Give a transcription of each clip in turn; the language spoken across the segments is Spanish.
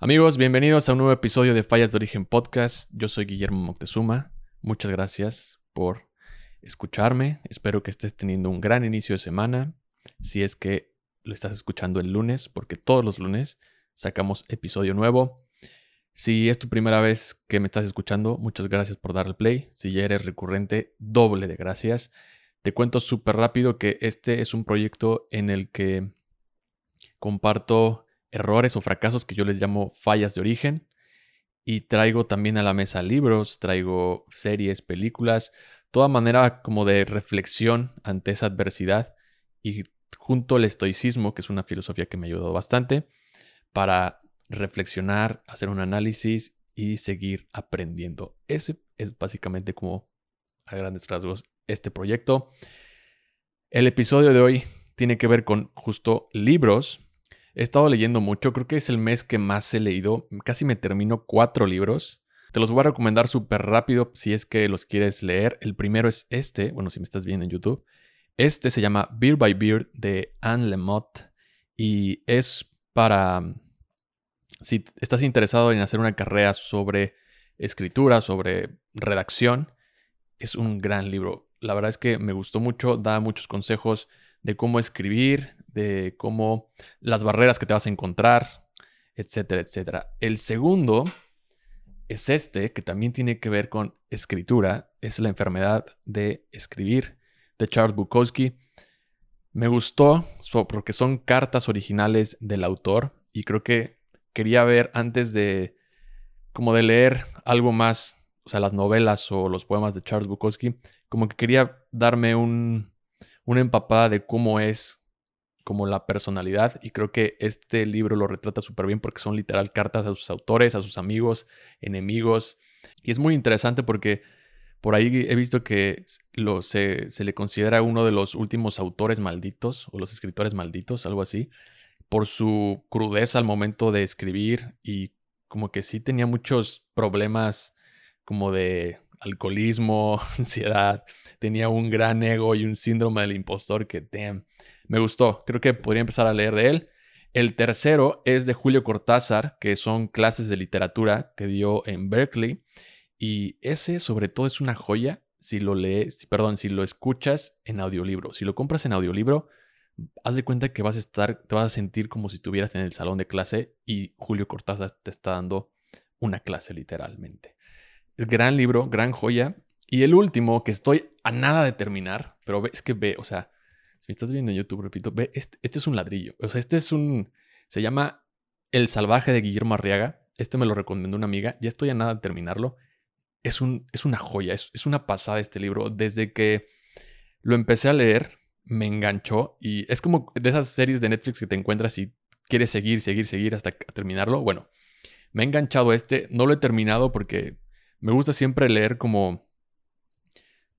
Amigos, bienvenidos a un nuevo episodio de Fallas de Origen Podcast. Yo soy Guillermo Moctezuma. Muchas gracias por escucharme. Espero que estés teniendo un gran inicio de semana. Si es que lo estás escuchando el lunes, porque todos los lunes sacamos episodio nuevo. Si es tu primera vez que me estás escuchando, muchas gracias por darle play. Si ya eres recurrente, doble de gracias. Te cuento súper rápido que este es un proyecto en el que comparto errores o fracasos que yo les llamo fallas de origen. Y traigo también a la mesa libros, traigo series, películas, toda manera como de reflexión ante esa adversidad y junto al estoicismo, que es una filosofía que me ha ayudado bastante, para reflexionar, hacer un análisis y seguir aprendiendo. Ese es básicamente como a grandes rasgos este proyecto. El episodio de hoy tiene que ver con justo libros He estado leyendo mucho, creo que es el mes que más he leído. Casi me termino cuatro libros. Te los voy a recomendar súper rápido si es que los quieres leer. El primero es este, bueno, si me estás viendo en YouTube. Este se llama Beer by Beer de Anne Lemott y es para si estás interesado en hacer una carrera sobre escritura, sobre redacción, es un gran libro. La verdad es que me gustó mucho, da muchos consejos de cómo escribir, de cómo las barreras que te vas a encontrar, etcétera, etcétera. El segundo es este, que también tiene que ver con escritura, es la enfermedad de escribir de Charles Bukowski. Me gustó porque son cartas originales del autor y creo que quería ver antes de como de leer algo más, o sea, las novelas o los poemas de Charles Bukowski, como que quería darme un, una empapada de cómo es como la personalidad y creo que este libro lo retrata súper bien porque son literal cartas a sus autores, a sus amigos, enemigos y es muy interesante porque por ahí he visto que se, se, le considera uno de los últimos autores malditos o los escritores malditos, algo así, por su crudeza al momento de escribir y como que sí tenía muchos problemas como de alcoholismo, ansiedad, tenía un gran ego y un síndrome del impostor que, damn, me gustó. Creo que podría empezar a leer de él. El tercero es de Julio Cortázar, que son clases de literatura que dio en Berkeley. Y ese sobre todo es una joya si lo lees, perdón, si lo escuchas en audiolibro. Si lo compras en audiolibro, haz de cuenta que vas a estar, te vas a sentir como si estuvieras en el salón de clase y Julio Cortázar te está dando una clase literalmente. Es gran libro, gran joya. Y el último, que estoy a nada de terminar, pero es que ve, o sea, si me estás viendo en YouTube, repito, ve, este, es un ladrillo. O sea, este es un, se llama El Salvaje de Guillermo Arriaga. Este me lo recomendó una amiga, ya estoy a nada de terminarlo. Es, un, es una joya, es, es una pasada este libro. Desde que lo empecé a leer, me enganchó y es como de esas series de Netflix que te encuentras y quieres seguir, seguir, seguir hasta terminarlo. Bueno, me ha enganchado este, no lo he terminado porque me gusta siempre leer como,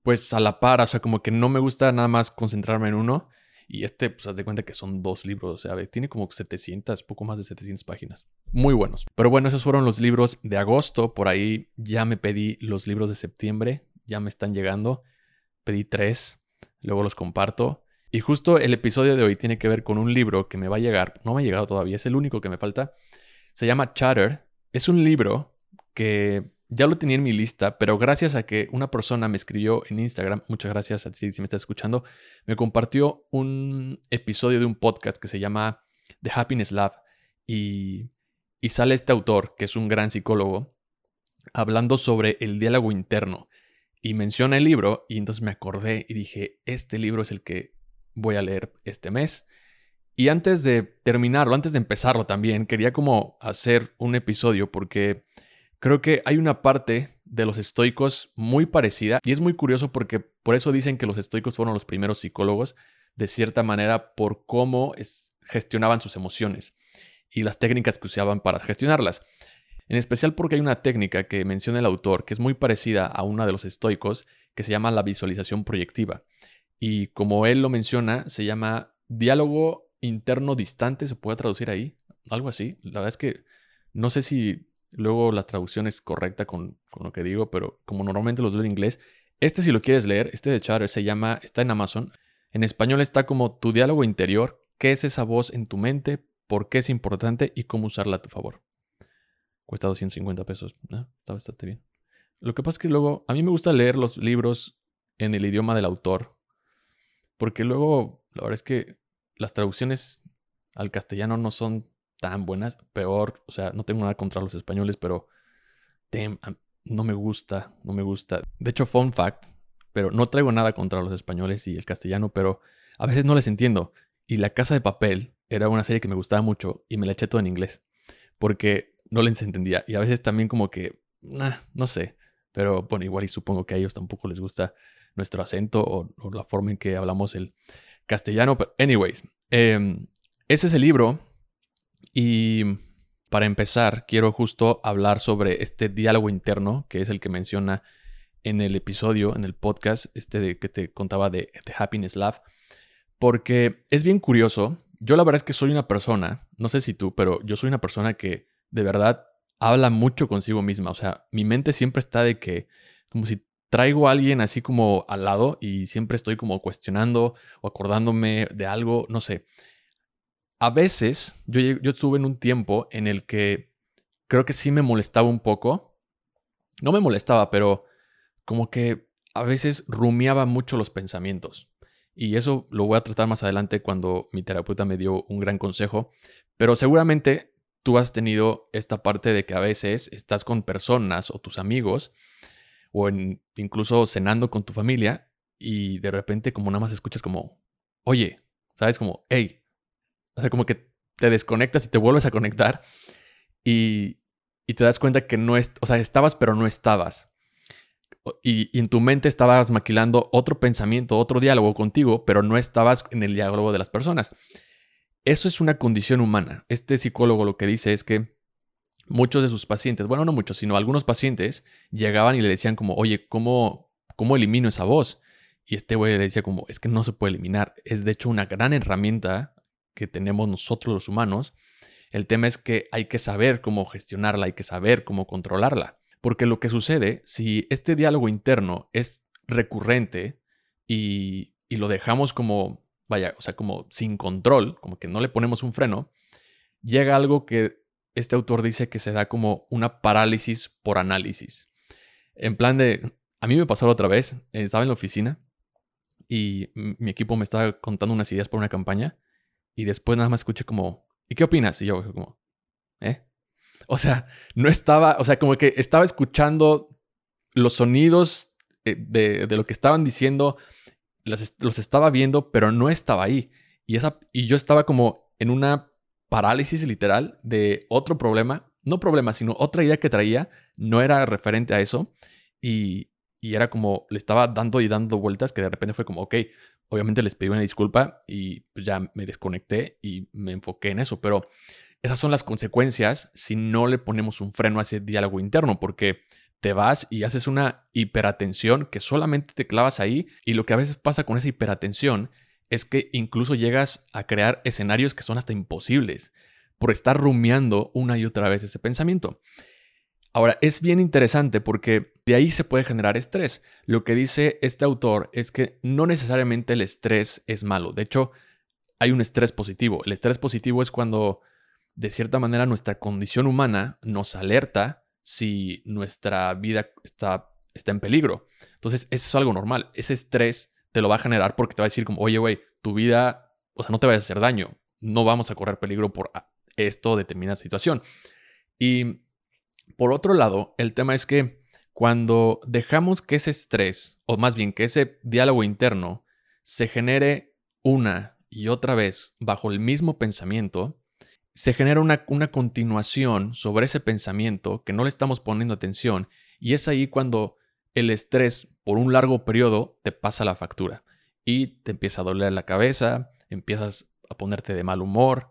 pues a la par, o sea, como que no me gusta nada más concentrarme en uno. Y este, pues haz de cuenta que son dos libros, o sea, tiene como 700, poco más de 700 páginas. Muy buenos. Pero bueno, esos fueron los libros de agosto. Por ahí ya me pedí los libros de septiembre, ya me están llegando. Pedí tres, luego los comparto. Y justo el episodio de hoy tiene que ver con un libro que me va a llegar, no me ha llegado todavía, es el único que me falta. Se llama Chatter. Es un libro que ya lo tenía en mi lista, pero gracias a que una persona me escribió en Instagram, muchas gracias a ti si me estás escuchando, me compartió un episodio de un podcast que se llama The Happiness Lab y, y sale este autor, que es un gran psicólogo, hablando sobre el diálogo interno y menciona el libro y entonces me acordé y dije, este libro es el que voy a leer este mes. Y antes de terminarlo, antes de empezarlo también, quería como hacer un episodio porque Creo que hay una parte de los estoicos muy parecida y es muy curioso porque por eso dicen que los estoicos fueron los primeros psicólogos, de cierta manera, por cómo gestionaban sus emociones y las técnicas que usaban para gestionarlas. En especial porque hay una técnica que menciona el autor que es muy parecida a una de los estoicos que se llama la visualización proyectiva. Y como él lo menciona, se llama diálogo interno distante, se puede traducir ahí, algo así. La verdad es que no sé si Luego la traducción es correcta con, lo que digo, pero como normalmente los leo en inglés, este si lo quieres leer, este de Chatter se llama, está en Amazon. En español está como tu diálogo interior, qué es esa voz en tu mente, por qué es importante y cómo usarla a tu favor. Cuesta 250 pesos. Está bastante bien. Lo que pasa es que luego, a mí me gusta leer los libros en el idioma del autor. Porque luego, la verdad es que las traducciones al castellano no son tan buenas. Peor, o sea, no tengo nada contra los españoles, pero no me gusta, no me gusta. De hecho, fun fact, pero no traigo nada contra los españoles y el castellano, pero a veces no les entiendo. Y La Casa de Papel era una serie que me gustaba mucho y me la eché todo en inglés. Porque no les entendía. Y a veces también como que, no sé. Pero bueno, igual y supongo que a ellos tampoco les gusta nuestro acento o, la forma en que hablamos el castellano. Pero, anyways, em, ese es el libro. Y para empezar, quiero justo hablar sobre este diálogo interno, que es el que menciona en el episodio, en el podcast, este de, que te contaba de, de Happiness Lab. Porque es bien curioso. Yo la verdad es que soy una persona, no sé si tú, pero yo soy una persona que de verdad habla mucho consigo misma. O sea, mi mente siempre está de que, como si traigo a alguien así como al lado y siempre estoy como cuestionando o acordándome de algo, no sé. A veces yo, yo estuve en un tiempo en el que creo que sí me molestaba un poco. No me molestaba, pero como que a veces rumiaba mucho los pensamientos. Y eso lo voy a tratar más adelante cuando mi terapeuta me dio un gran consejo. Pero seguramente tú has tenido esta parte de que a veces estás con personas o tus amigos o incluso cenando con tu familia y de repente como nada más escuchas como, oye, ¿sabes? Como, hey, o sea, como que te desconectas y te vuelves a conectar y, y te das cuenta que no es, o sea, estabas pero no estabas. Y, en tu mente estabas maquilando otro pensamiento, otro diálogo contigo, pero no estabas en el diálogo de las personas. Eso es una condición humana. Este psicólogo lo que dice es que muchos de sus pacientes, bueno, no muchos, sino algunos pacientes llegaban y le decían como, oye, ¿cómo, cómo elimino esa voz? Y este güey le decía como, es que no se puede eliminar. Es de hecho una gran herramienta que tenemos nosotros los humanos. El tema es que hay que saber cómo gestionarla, hay que saber cómo controlarla. Porque lo que sucede, si este diálogo interno es recurrente y, y lo dejamos como vaya, o sea, como sin control, como que no le ponemos un freno, llega algo que este autor dice que se da como una parálisis por análisis. En plan de, a mí me pasó otra vez, eh, estaba en la oficina y mi equipo me estaba contando unas ideas por una campaña y después nada más escuché como, ¿y qué opinas? Y yo como, ¿eh? O sea, no estaba, o sea, como que estaba escuchando los sonidos eh, de, de lo que estaban diciendo, los estaba viendo, pero no estaba ahí. Y, esa, y yo estaba como en una parálisis literal de otro problema, no problema, sino otra idea que traía, no era referente a eso. Y, y era como, le estaba dando y dando vueltas que de repente fue como, ok, obviamente les pedí una disculpa y pues ya me desconecté y me enfoqué en eso, pero esas son las consecuencias si no le ponemos un freno a ese diálogo interno, porque te vas y haces una hiperatención que solamente te clavas ahí y lo que a veces pasa con esa hiperatención es que incluso llegas a crear escenarios que son hasta imposibles por estar rumiando una y otra vez ese pensamiento. Ahora, es bien interesante porque de ahí se puede generar estrés. Lo que dice este autor es que no necesariamente el estrés es malo. De hecho, hay un estrés positivo. El estrés positivo es cuando, de cierta manera, nuestra condición humana nos alerta si nuestra vida está, está en peligro. Entonces, eso es algo normal. Ese estrés te lo va a generar porque te va a decir como, oye, güey, tu vida, o sea, no te vayas a hacer daño. No vamos a correr peligro por esto determinada situación. Y por otro lado, el tema es que cuando dejamos que ese estrés, o más bien que ese diálogo interno, se genere una y otra vez bajo el mismo pensamiento, se genera una, una, continuación sobre ese pensamiento que no le estamos poniendo atención y es ahí cuando el estrés por un largo periodo te pasa la factura y te empieza a doler la cabeza, empiezas a ponerte de mal humor,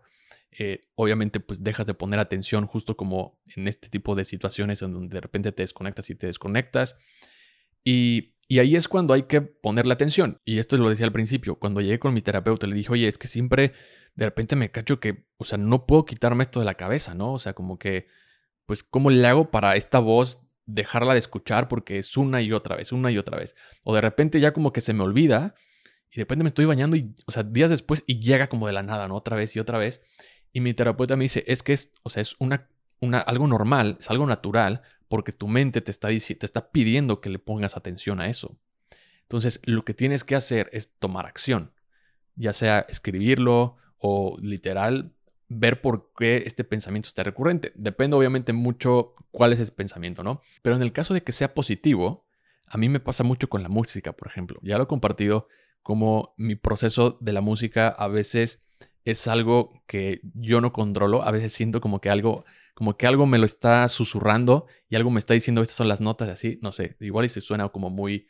eh, obviamente pues dejas de poner atención justo como en este tipo de situaciones en donde de repente te desconectas y te desconectas y ahí es cuando hay que ponerle atención. Y esto lo decía al principio. Cuando llegué con mi terapeuta, le dije, oye, es que siempre de repente me cacho que, o sea, no puedo quitarme esto de la cabeza, ¿no? O sea, como que, pues, ¿cómo le hago para esta voz dejarla de escuchar? Porque es una y otra vez, una y otra vez. O de repente ya como que se me olvida y de repente me estoy bañando y, o sea, días después y llega como de la nada, ¿no? Otra vez y otra vez. Y mi terapeuta me dice, es que es, o sea, es una, una, algo normal, es algo natural, porque tu mente te está, te está pidiendo que le pongas atención a eso. Entonces, lo que tienes que hacer es tomar acción, ya sea escribirlo o literal ver por qué este pensamiento está recurrente. Depende obviamente mucho cuál es ese pensamiento, ¿no? Pero en el caso de que sea positivo, a mí me pasa mucho con la música, por ejemplo. Ya lo he compartido como mi proceso de la música a veces es algo que yo no controlo, a veces siento como que algo como que algo me lo está susurrando y algo me está diciendo estas son las notas así, no sé, igual y se suena como muy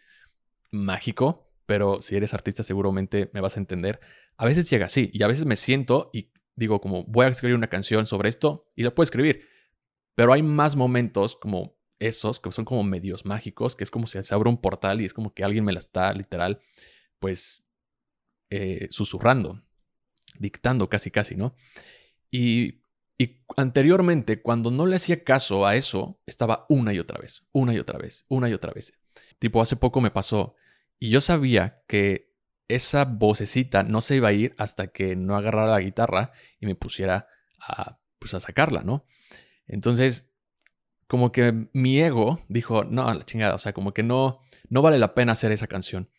mágico, pero si eres artista seguramente me vas a entender. A veces llega así y a veces me siento y digo como voy a escribir una canción sobre esto y la puedo escribir. Pero hay más momentos como esos que son como medios mágicos, que es como si se abre un portal y es como que alguien me la está literal, pues, eh, susurrando, dictando casi casi, ¿no? Y, y anteriormente, cuando no le hacía caso a eso, estaba una y otra vez, una y otra vez, una y otra vez. Tipo, hace poco me pasó y yo sabía que esa vocecita no se iba a ir hasta que no agarrara la guitarra y me pusiera a, pues, a sacarla, ¿no? Entonces, como que mi ego dijo, no, la chingada, o sea, como que no, no vale la pena hacer esa canción.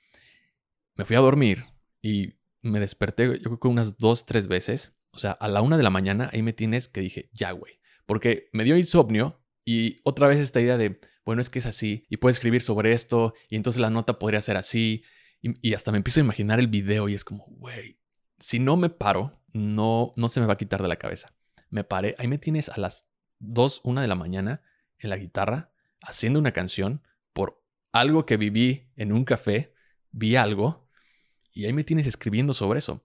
Me fui a dormir y me desperté, yo creo que unas dos, tres veces. O sea, a la una de la mañana ahí me tienes que dije, ya, güey. Porque me dio insomnio y otra vez esta idea de, bueno, es que es así y puedo escribir sobre esto y entonces la nota podría ser así y, hasta me empiezo a imaginar el video y es como, güey, si no me paro, no, no se me va a quitar de la cabeza. Me paré, ahí me tienes a las 2, 1 de la mañana en la guitarra haciendo una canción por algo que viví en un café, vi algo y ahí me tienes escribiendo sobre eso.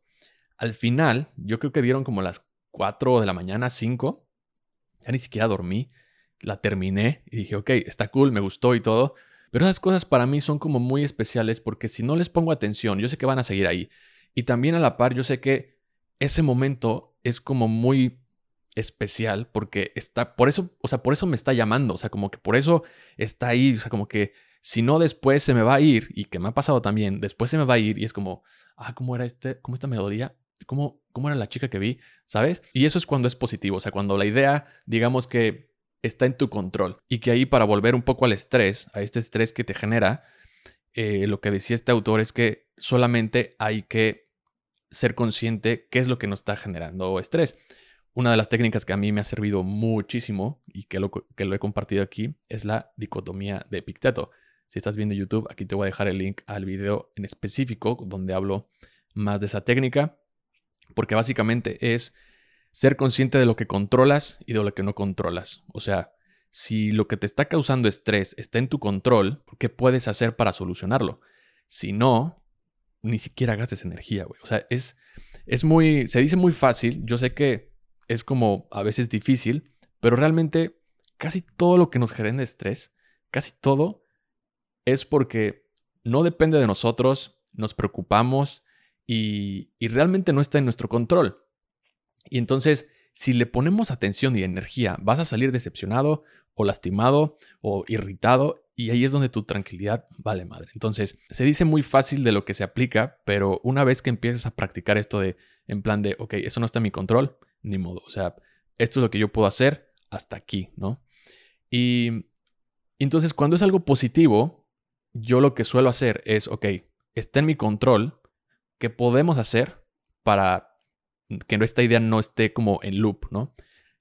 Al final, yo creo que dieron como las 4 de la mañana, 5, ya ni siquiera dormí, la terminé y dije, ok, está cool, me gustó y todo, pero esas cosas para mí son como muy especiales porque si no les pongo atención, yo sé que van a seguir ahí. Y también a la par, yo sé que ese momento es como muy especial porque está, por eso, o sea, por eso me está llamando, o sea, como que por eso está ahí, o sea, como que si no después se me va a ir, y que me ha pasado también, después se me va a ir y es como, ah, ¿cómo era este, cómo esta melodía? ¿Cómo, ¿Cómo era la chica que vi? ¿Sabes? Y eso es cuando es positivo, o sea, cuando la idea, digamos que está en tu control. Y que ahí para volver un poco al estrés, a este estrés que te genera, eh, lo que decía este autor es que solamente hay que ser consciente qué es lo que nos está generando estrés. Una de las técnicas que a mí me ha servido muchísimo y que lo, que lo he compartido aquí es la dicotomía de Epicteto. Si estás viendo YouTube, aquí te voy a dejar el link al video en específico donde hablo más de esa técnica, porque básicamente es ser consciente de lo que controlas y de lo que no controlas. O sea, si lo que te está causando estrés está en tu control, ¿qué puedes hacer para solucionarlo? Si no, ni siquiera gastes energía, güey. O sea, es, es muy, se dice muy fácil. Yo sé que es como a veces difícil, pero realmente casi todo lo que nos genera estrés, casi todo, es porque no depende de nosotros, nos preocupamos y, y realmente no está en nuestro control. Y entonces, si le ponemos atención y energía, vas a salir decepcionado o lastimado o irritado y ahí es donde tu tranquilidad vale madre. Entonces, se dice muy fácil de lo que se aplica, pero una vez que empiezas a practicar esto de, en plan de, ok, eso no está en mi control, ni modo. O sea, esto es lo que yo puedo hacer hasta aquí, ¿no? Y entonces, cuando es algo positivo, yo lo que suelo hacer es, ok, está en mi control, ¿qué podemos hacer para que esta idea no esté como en loop, ¿no?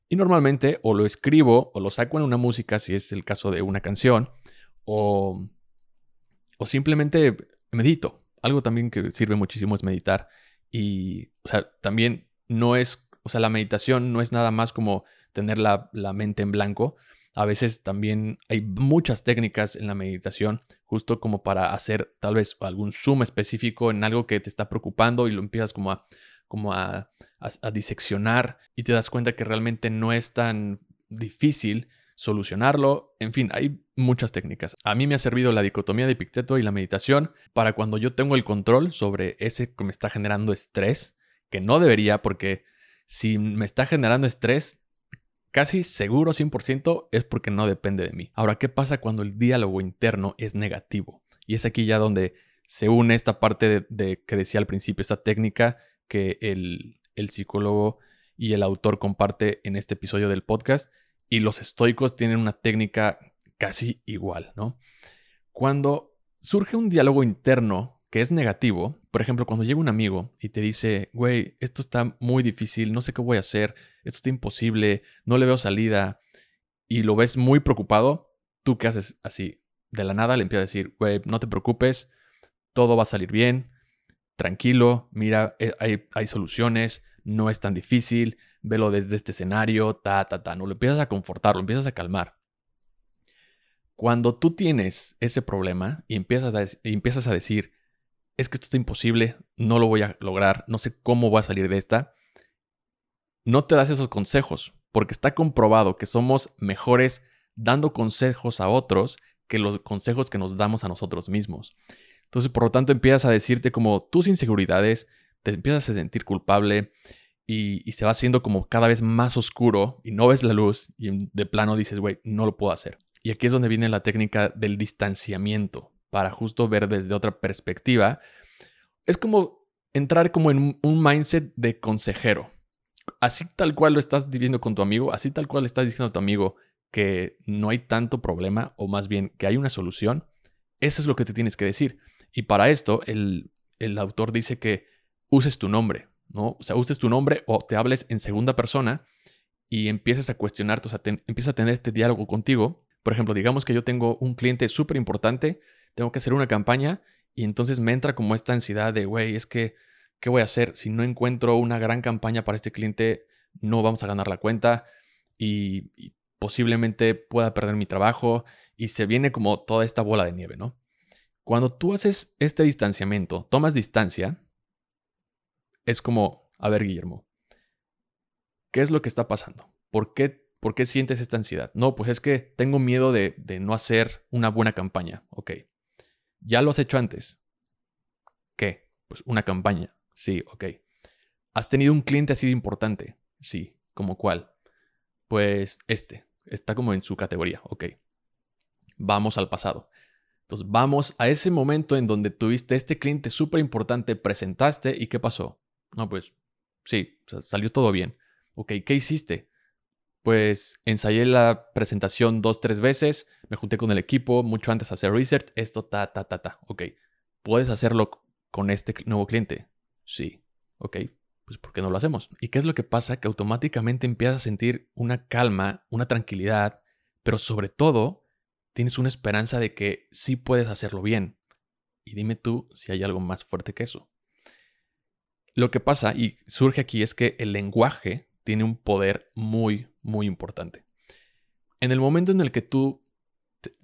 Y normalmente o lo escribo o lo saco en una música, si es el caso de una canción, o, o simplemente medito. Algo también que sirve muchísimo es meditar. Y, o sea, también no es, o sea, la meditación no es nada más como tener la, la mente en blanco. A veces también hay muchas técnicas en la meditación, justo como para hacer tal vez algún zoom específico en algo que te está preocupando y lo empiezas como a como a, diseccionar y te das cuenta que realmente no es tan difícil solucionarlo. En fin, hay muchas técnicas. A mí me ha servido la dicotomía de Epicteto y la meditación para cuando yo tengo el control sobre ese que me está generando estrés, que no debería porque si me está generando estrés, casi seguro 100% es porque no depende de mí. Ahora, ¿qué pasa cuando el diálogo interno es negativo? Y es aquí ya donde se une esta parte de, que decía al principio, esta técnica que el, psicólogo y el autor comparte en este episodio del podcast. Y los estoicos tienen una técnica casi igual, ¿no? Cuando surge un diálogo interno que es negativo, por ejemplo, cuando llega un amigo y te dice, güey, esto está muy difícil, no sé qué voy a hacer, esto está imposible, no le veo salida, y lo ves muy preocupado, tú qué haces así, de la nada le empiezas a decir, güey, no te preocupes, todo va a salir bien, tranquilo, mira, eh, hay, hay soluciones, no es tan difícil, velo desde este escenario, ta, ta, ta, no lo empiezas a confortar, lo empiezas a calmar. Cuando tú tienes ese problema y empiezas a, y empiezas a decir, es que esto está imposible, no lo voy a lograr, no sé cómo voy a salir de esta, no te das esos consejos, porque está comprobado que somos mejores dando consejos a otros que los consejos que nos damos a nosotros mismos. Entonces, por lo tanto, empiezas a decirte como tus inseguridades, te empiezas a sentir culpable y, y se va haciendo como cada vez más oscuro y no ves la luz y de plano dices, güey, no lo puedo hacer. Y aquí es donde viene la técnica del distanciamiento, para justo ver desde otra perspectiva. Es como entrar como en un mindset de consejero. Así tal cual lo estás viviendo con tu amigo, así tal cual le estás diciendo a tu amigo que no hay tanto problema, o más bien que hay una solución, eso es lo que te tienes que decir. Y para esto, el, el autor dice que uses tu nombre, ¿no? O sea, uses tu nombre o te hables en segunda persona y empieces a cuestionarte, o sea, empieza a tener este diálogo contigo. Por ejemplo, digamos que yo tengo un cliente súper importante, tengo que hacer una campaña y entonces me entra como esta ansiedad de, güey, es que, ¿qué voy a hacer? Si no encuentro una gran campaña para este cliente, no vamos a ganar la cuenta y, posiblemente pueda perder mi trabajo y se viene como toda esta bola de nieve, ¿no? Cuando tú haces este distanciamiento, tomas distancia, es como, a ver, Guillermo, ¿qué es lo que está pasando? ¿Por qué, por qué sientes esta ansiedad? No, pues es que tengo miedo de, de no hacer una buena campaña. Ok. ¿Ya lo has hecho antes? ¿Qué? Pues una campaña. Sí, ok. ¿Has tenido un cliente así de importante? Sí. ¿Como cuál? Pues este. Está como en su categoría. Ok. Vamos al pasado. Entonces vamos a ese momento en donde tuviste este cliente súper importante, presentaste y ¿qué pasó? No, pues sí, salió todo bien. Ok, ¿qué hiciste? Pues ensayé la presentación dos, tres veces, me junté con el equipo mucho antes de hacer research, esto, ta, ta, ta, ta. Ok, ¿puedes hacerlo con este nuevo cliente? Sí, ok, pues ¿por qué no lo hacemos? ¿Y qué es lo que pasa? Que automáticamente empiezas a sentir una calma, una tranquilidad, pero sobre todo tienes una esperanza de que sí puedes hacerlo bien. Y dime tú si hay algo más fuerte que eso. Lo que pasa y surge aquí es que el lenguaje tiene un poder muy, muy importante. En el momento en el que tú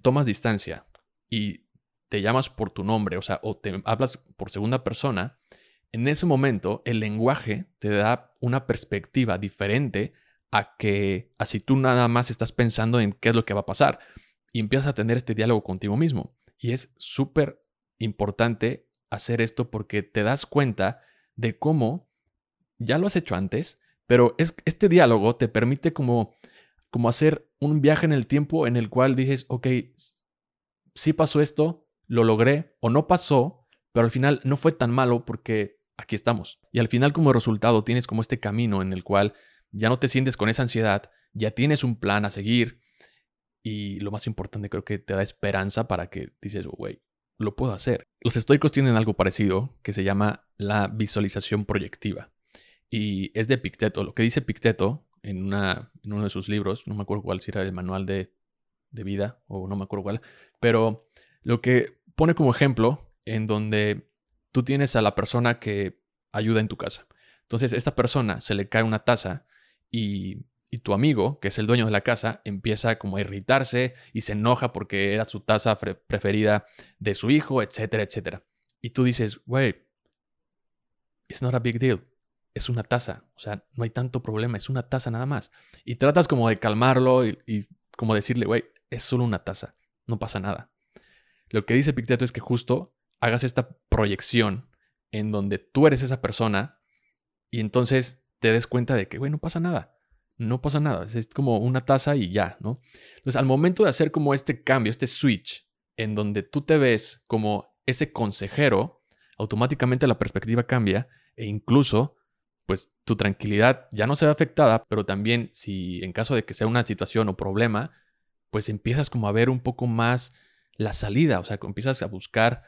tomas distancia y te llamas por tu nombre, o sea, o te hablas por segunda persona, en ese momento el lenguaje te da una perspectiva diferente a que así tú nada más estás pensando en qué es lo que va a pasar y empiezas a tener este diálogo contigo mismo. Y es súper importante hacer esto porque te das cuenta de cómo ya lo has hecho antes, pero es, este diálogo te permite como, como hacer un viaje en el tiempo en el cual dices, ok, sí pasó esto, lo logré o no pasó, pero al final no fue tan malo porque aquí estamos. Y al final como resultado tienes como este camino en el cual ya no te sientes con esa ansiedad, ya tienes un plan a seguir y lo más importante creo que te da esperanza para que dices, güey, lo puedo hacer. Los estoicos tienen algo parecido que se llama la visualización proyectiva. Y es de Picteto. Lo que dice Picteto en, una, uno de sus libros, no me acuerdo cuál, si era el manual de, de vida o no me acuerdo cuál, pero lo que pone como ejemplo en donde tú tienes a la persona que ayuda en tu casa. Entonces, esta persona se le cae una taza y y tu amigo, que es el dueño de la casa, empieza como a irritarse y se enoja porque era su taza preferida de su hijo, etcétera, etcétera. Y tú dices, güey, it's not a big deal. Es una taza, o sea, no hay tanto problema, es una taza nada más. Y tratas como de calmarlo y, como decirle, güey, es solo una taza, no pasa nada. Lo que dice Picteto es que justo hagas esta proyección en donde tú eres esa persona y entonces te des cuenta de que, güey, no pasa nada no pasa nada, es como una taza y ya, ¿no? Entonces, al momento de hacer como este cambio, este switch, en donde tú te ves como ese consejero, automáticamente la perspectiva cambia e incluso pues tu tranquilidad ya no se ve afectada, pero también si en caso de que sea una situación o problema, pues empiezas como a ver un poco más la salida, o sea, empiezas a buscar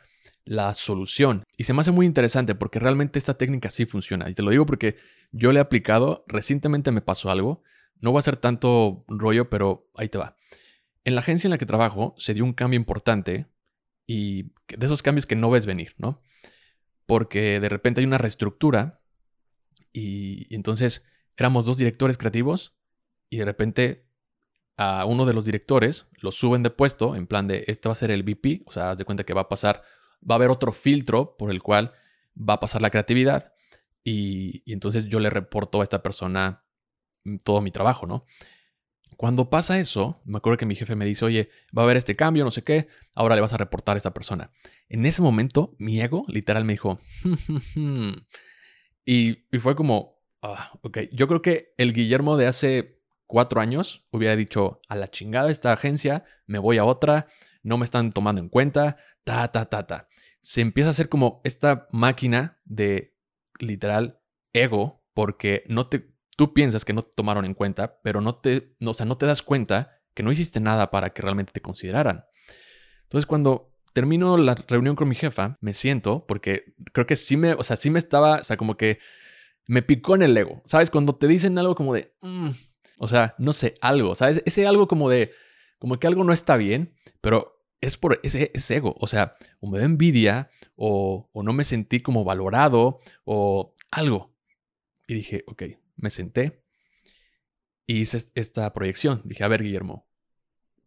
la solución. Y se me hace muy interesante porque realmente esta técnica sí funciona. Y te lo digo porque yo le he aplicado, recientemente me pasó algo, no va a ser tanto rollo, pero ahí te va. En la agencia en la que trabajo se dio un cambio importante y de esos cambios que no ves venir, ¿no? Porque de repente hay una reestructura y, entonces éramos dos directores creativos y de repente a uno de los directores lo suben de puesto en plan de este va a ser el VP, o sea, haz de cuenta que va a pasar, va a haber otro filtro por el cual va a pasar la creatividad y, y entonces yo le reporto a esta persona todo mi trabajo, ¿no? Cuando pasa eso, me acuerdo que mi jefe me dice, oye, va a haber este cambio, no sé qué, ahora le vas a reportar a esta persona. En ese momento, mi ego literal me dijo, y, fue como, ah, ok, yo creo que el Guillermo de hace cuatro años hubiera dicho, a la chingada esta agencia, me voy a otra, no me están tomando en cuenta, ta, ta, ta, ta. Se empieza a hacer como esta máquina de literal ego, porque no te tú piensas que no te tomaron en cuenta, pero no te, o sea, no te das cuenta que no hiciste nada para que realmente te consideraran. Entonces, cuando termino la reunión con mi jefa, me siento, porque creo que sí me, o sea, sí me estaba, o sea, como que me picó en el ego. ¿Sabes? Cuando te dicen algo como de, mm", o sea, no sé, algo, ¿sabes? Ese algo como de, como que algo no está bien, pero es por ese, ese ego. O sea, o me da envidia, o, o no me sentí como valorado, o algo. Y dije, ok, me senté y hice esta proyección. Dije, a ver, Guillermo,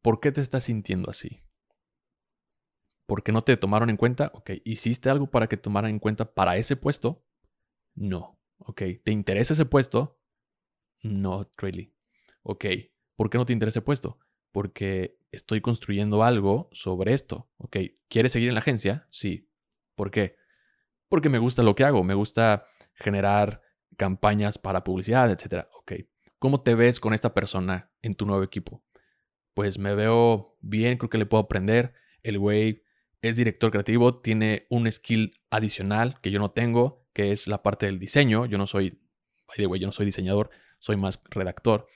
¿por qué te estás sintiendo así? ¿Por qué no te tomaron en cuenta? Ok, ¿hiciste algo para que tomaran en cuenta para ese puesto? No. Ok, ¿te interesa ese puesto? No, really. Ok, ¿por qué no te interesa ese puesto? Porque estoy construyendo algo sobre esto. Ok, ¿quieres seguir en la agencia? Sí. ¿Por qué? Porque me gusta lo que hago, me gusta generar campañas para publicidad, etcétera. Ok, ¿cómo te ves con esta persona en tu nuevo equipo? Pues me veo bien, creo que le puedo aprender. El güey es director creativo, tiene un skill adicional que yo no tengo, que es la parte del diseño. Yo no soy, güey, yo no soy diseñador, soy más redactor.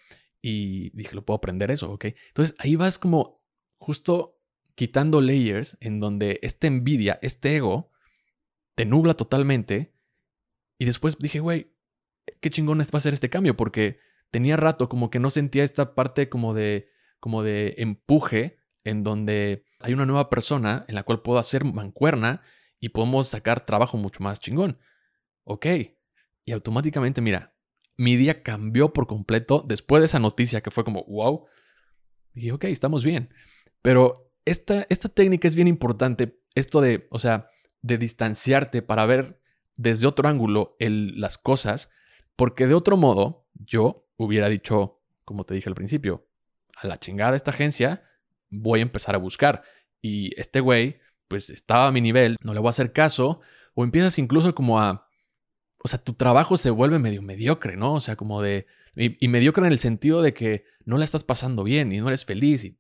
Y dije, lo puedo aprender eso, ok. Entonces ahí vas como justo quitando layers en donde esta envidia, este ego, te nubla totalmente. Y después dije, güey, qué chingón va a ser este cambio, porque tenía rato como que no sentía esta parte como de, como de empuje en donde hay una nueva persona en la cual puedo hacer mancuerna y podemos sacar trabajo mucho más chingón. Ok. Y automáticamente, mira, mi día cambió por completo después de esa noticia que fue como, wow. Y ok, estamos bien. Pero esta, esta técnica es bien importante, esto de, o sea, de distanciarte para ver desde otro ángulo el, las cosas porque de otro modo, yo hubiera dicho, como te dije al principio, a la chingada esta agencia, voy a empezar a buscar. Y este güey, pues estaba a mi nivel, no le voy a hacer caso. O empiezas incluso como a... O sea, tu trabajo se vuelve medio mediocre, ¿no? O sea, como de... Y, mediocre en el sentido de que no la estás pasando bien y no eres feliz. Y,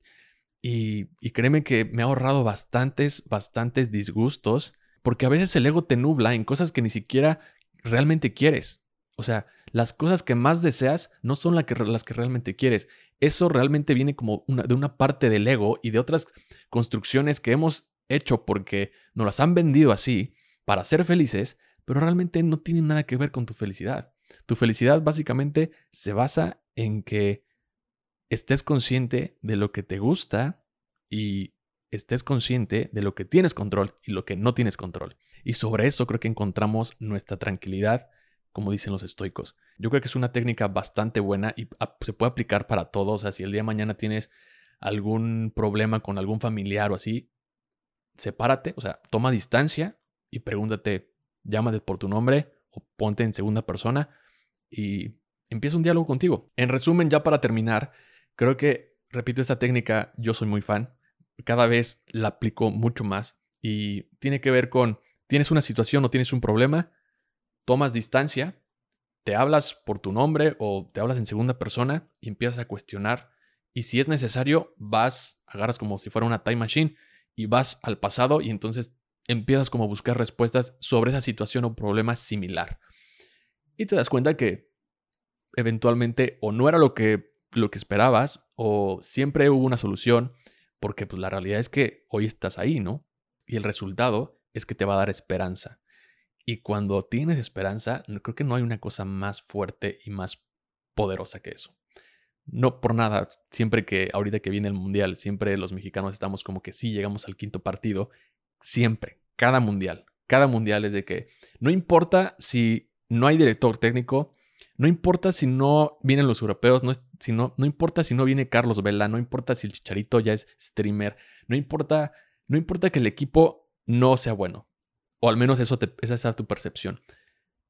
y, créeme que me ha ahorrado bastantes, bastantes disgustos. Porque a veces el ego te nubla en cosas que ni siquiera realmente quieres. O sea, las cosas que más deseas no son que, las que realmente quieres. Eso realmente viene como de una parte del ego y de otras construcciones que hemos hecho porque nos las han vendido así para ser felices, pero realmente no tienen nada que ver con tu felicidad. Tu felicidad básicamente se basa en que estés consciente de lo que te gusta y estés consciente de lo que tienes control y lo que no tienes control. Y sobre eso creo que encontramos nuestra tranquilidad como dicen los estoicos. Yo creo que es una técnica bastante buena y se puede aplicar para todos. O sea, si el día de mañana tienes algún problema con algún familiar o así, sepárate, o sea, toma distancia y pregúntate, llámate por tu nombre o ponte en segunda persona y empieza un diálogo contigo. En resumen, ya para terminar, creo que, repito, esta técnica yo soy muy fan. Cada vez la aplico mucho más y tiene que ver con, tienes una situación o tienes un problema, tomas distancia, te hablas por tu nombre o te hablas en segunda persona y empiezas a cuestionar. Y si es necesario, vas, agarras como si fuera una time machine y vas al pasado y entonces empiezas como a buscar respuestas sobre esa situación o problema similar. y te das cuenta que eventualmente o no era lo que, lo que esperabas o siempre hubo una solución, porque pues la realidad es que hoy estás ahí, ¿no? Y el resultado es que te va a dar esperanza. Y cuando tienes esperanza, creo que no hay una cosa más fuerte y más poderosa que eso. No por nada, siempre que ahorita que viene el mundial, siempre los mexicanos estamos como que sí llegamos al quinto partido, siempre, cada mundial, cada mundial es de que no importa si no hay director técnico, no importa si no vienen los europeos, no, si no, no importa si no viene Carlos Vela, no importa si el Chicharito ya es streamer, no importa, no importa que el equipo no sea bueno, o al menos eso esa es tu percepción.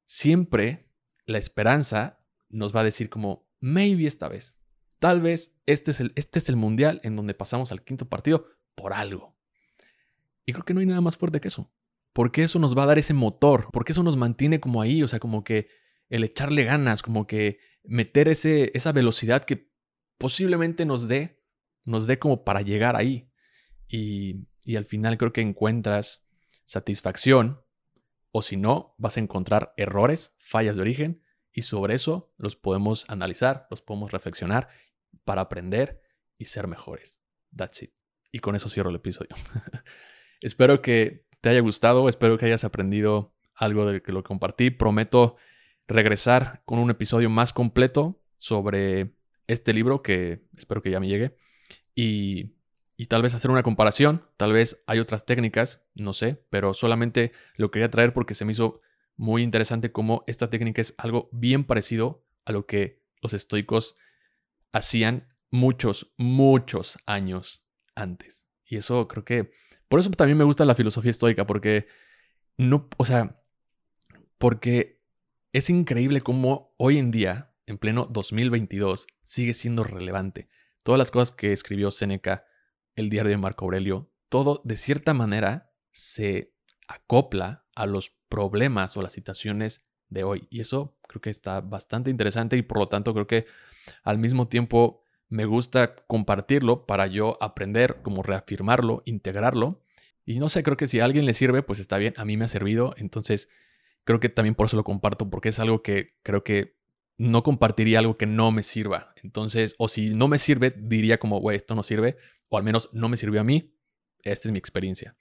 Siempre la esperanza nos va a decir como, maybe esta vez, tal vez este es el, este es el mundial en donde pasamos al quinto partido por algo. Y creo que no hay nada más fuerte que eso. Porque eso nos va a dar ese motor, porque eso nos mantiene como ahí, o sea, como que el echarle ganas, como que meter ese, esa velocidad que posiblemente nos dé, nos dé como para llegar ahí. Y, y al final creo que encuentras satisfacción, o si no, vas a encontrar errores, fallas de origen, y sobre eso los podemos analizar, los podemos reflexionar para aprender y ser mejores. That's it. Y con eso cierro el episodio. espero que te haya gustado, espero que hayas aprendido algo de que lo compartí. Prometo regresar con un episodio más completo sobre este libro que espero que ya me llegue y, tal vez hacer una comparación, tal vez hay otras técnicas, no sé, pero solamente lo quería traer porque se me hizo muy interesante cómo esta técnica es algo bien parecido a lo que los estoicos hacían muchos, muchos años antes. Y eso creo que, por eso también me gusta la filosofía estoica, porque no, o sea, porque es increíble cómo hoy en día, en pleno 2022, sigue siendo relevante. Todas las cosas que escribió Séneca, el diario de Marco Aurelio, todo de cierta manera se acopla a los problemas o las situaciones de hoy. Y eso creo que está bastante interesante y por lo tanto creo que al mismo tiempo me gusta compartirlo para yo aprender, como reafirmarlo, integrarlo. Y no sé, creo que si a alguien le sirve, pues está bien, a mí me ha servido. Entonces, creo que también por eso lo comparto, porque es algo que creo que no compartiría algo que no me sirva. Entonces, o si no me sirve, diría como, güey, esto no sirve, o al menos no me sirvió a mí. Esta es mi experiencia.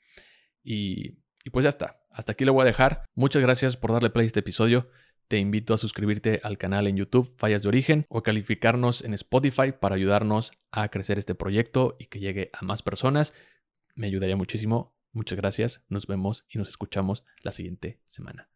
Y, y pues ya está. Hasta aquí lo voy a dejar. Muchas gracias por darle play a este episodio. Te invito a suscribirte al canal en YouTube Fallas de Origen o calificarnos en Spotify para ayudarnos a crecer este proyecto y que llegue a más personas. Me ayudaría muchísimo. Muchas gracias. Nos vemos y nos escuchamos la siguiente semana.